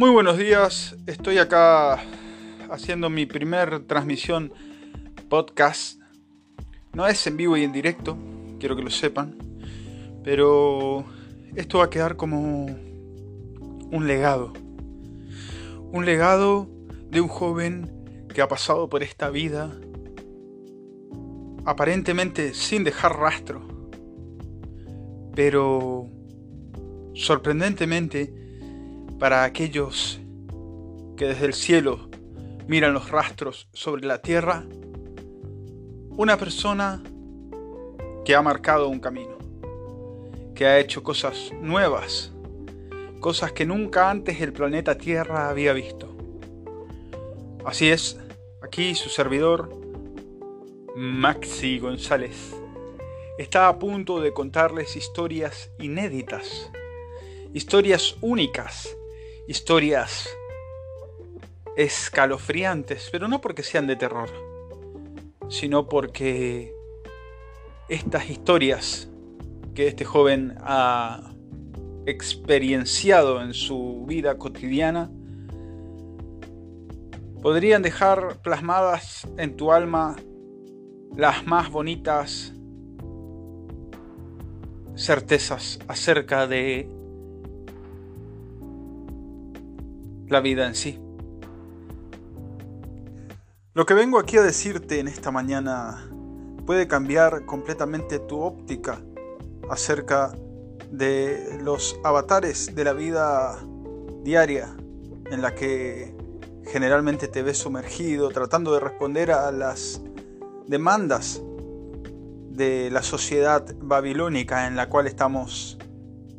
Muy buenos días, estoy acá haciendo mi primer transmisión podcast. No es en vivo y en directo, quiero que lo sepan, pero esto va a quedar como un legado. Un legado de un joven que ha pasado por esta vida aparentemente sin dejar rastro, pero sorprendentemente para aquellos que desde el cielo miran los rastros sobre la tierra, una persona que ha marcado un camino, que ha hecho cosas nuevas, cosas que nunca antes el planeta Tierra había visto. Así es, aquí su servidor, Maxi González, está a punto de contarles historias inéditas, historias únicas, historias escalofriantes, pero no porque sean de terror, sino porque estas historias que este joven ha experienciado en su vida cotidiana podrían dejar plasmadas en tu alma las más bonitas certezas acerca de la vida en sí. Lo que vengo aquí a decirte en esta mañana puede cambiar completamente tu óptica acerca de los avatares de la vida diaria en la que generalmente te ves sumergido tratando de responder a las demandas de la sociedad babilónica en la cual estamos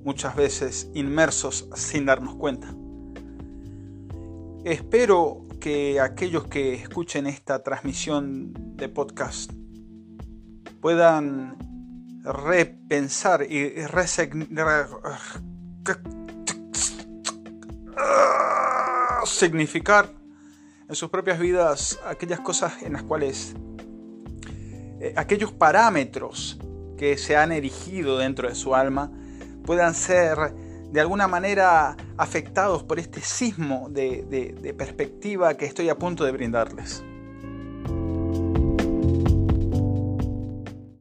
muchas veces inmersos sin darnos cuenta. Espero que aquellos que escuchen esta transmisión de podcast puedan repensar y significar en sus propias vidas aquellas cosas en las cuales eh, aquellos parámetros que se han erigido dentro de su alma puedan ser de alguna manera afectados por este sismo de, de perspectiva que estoy a punto de brindarles.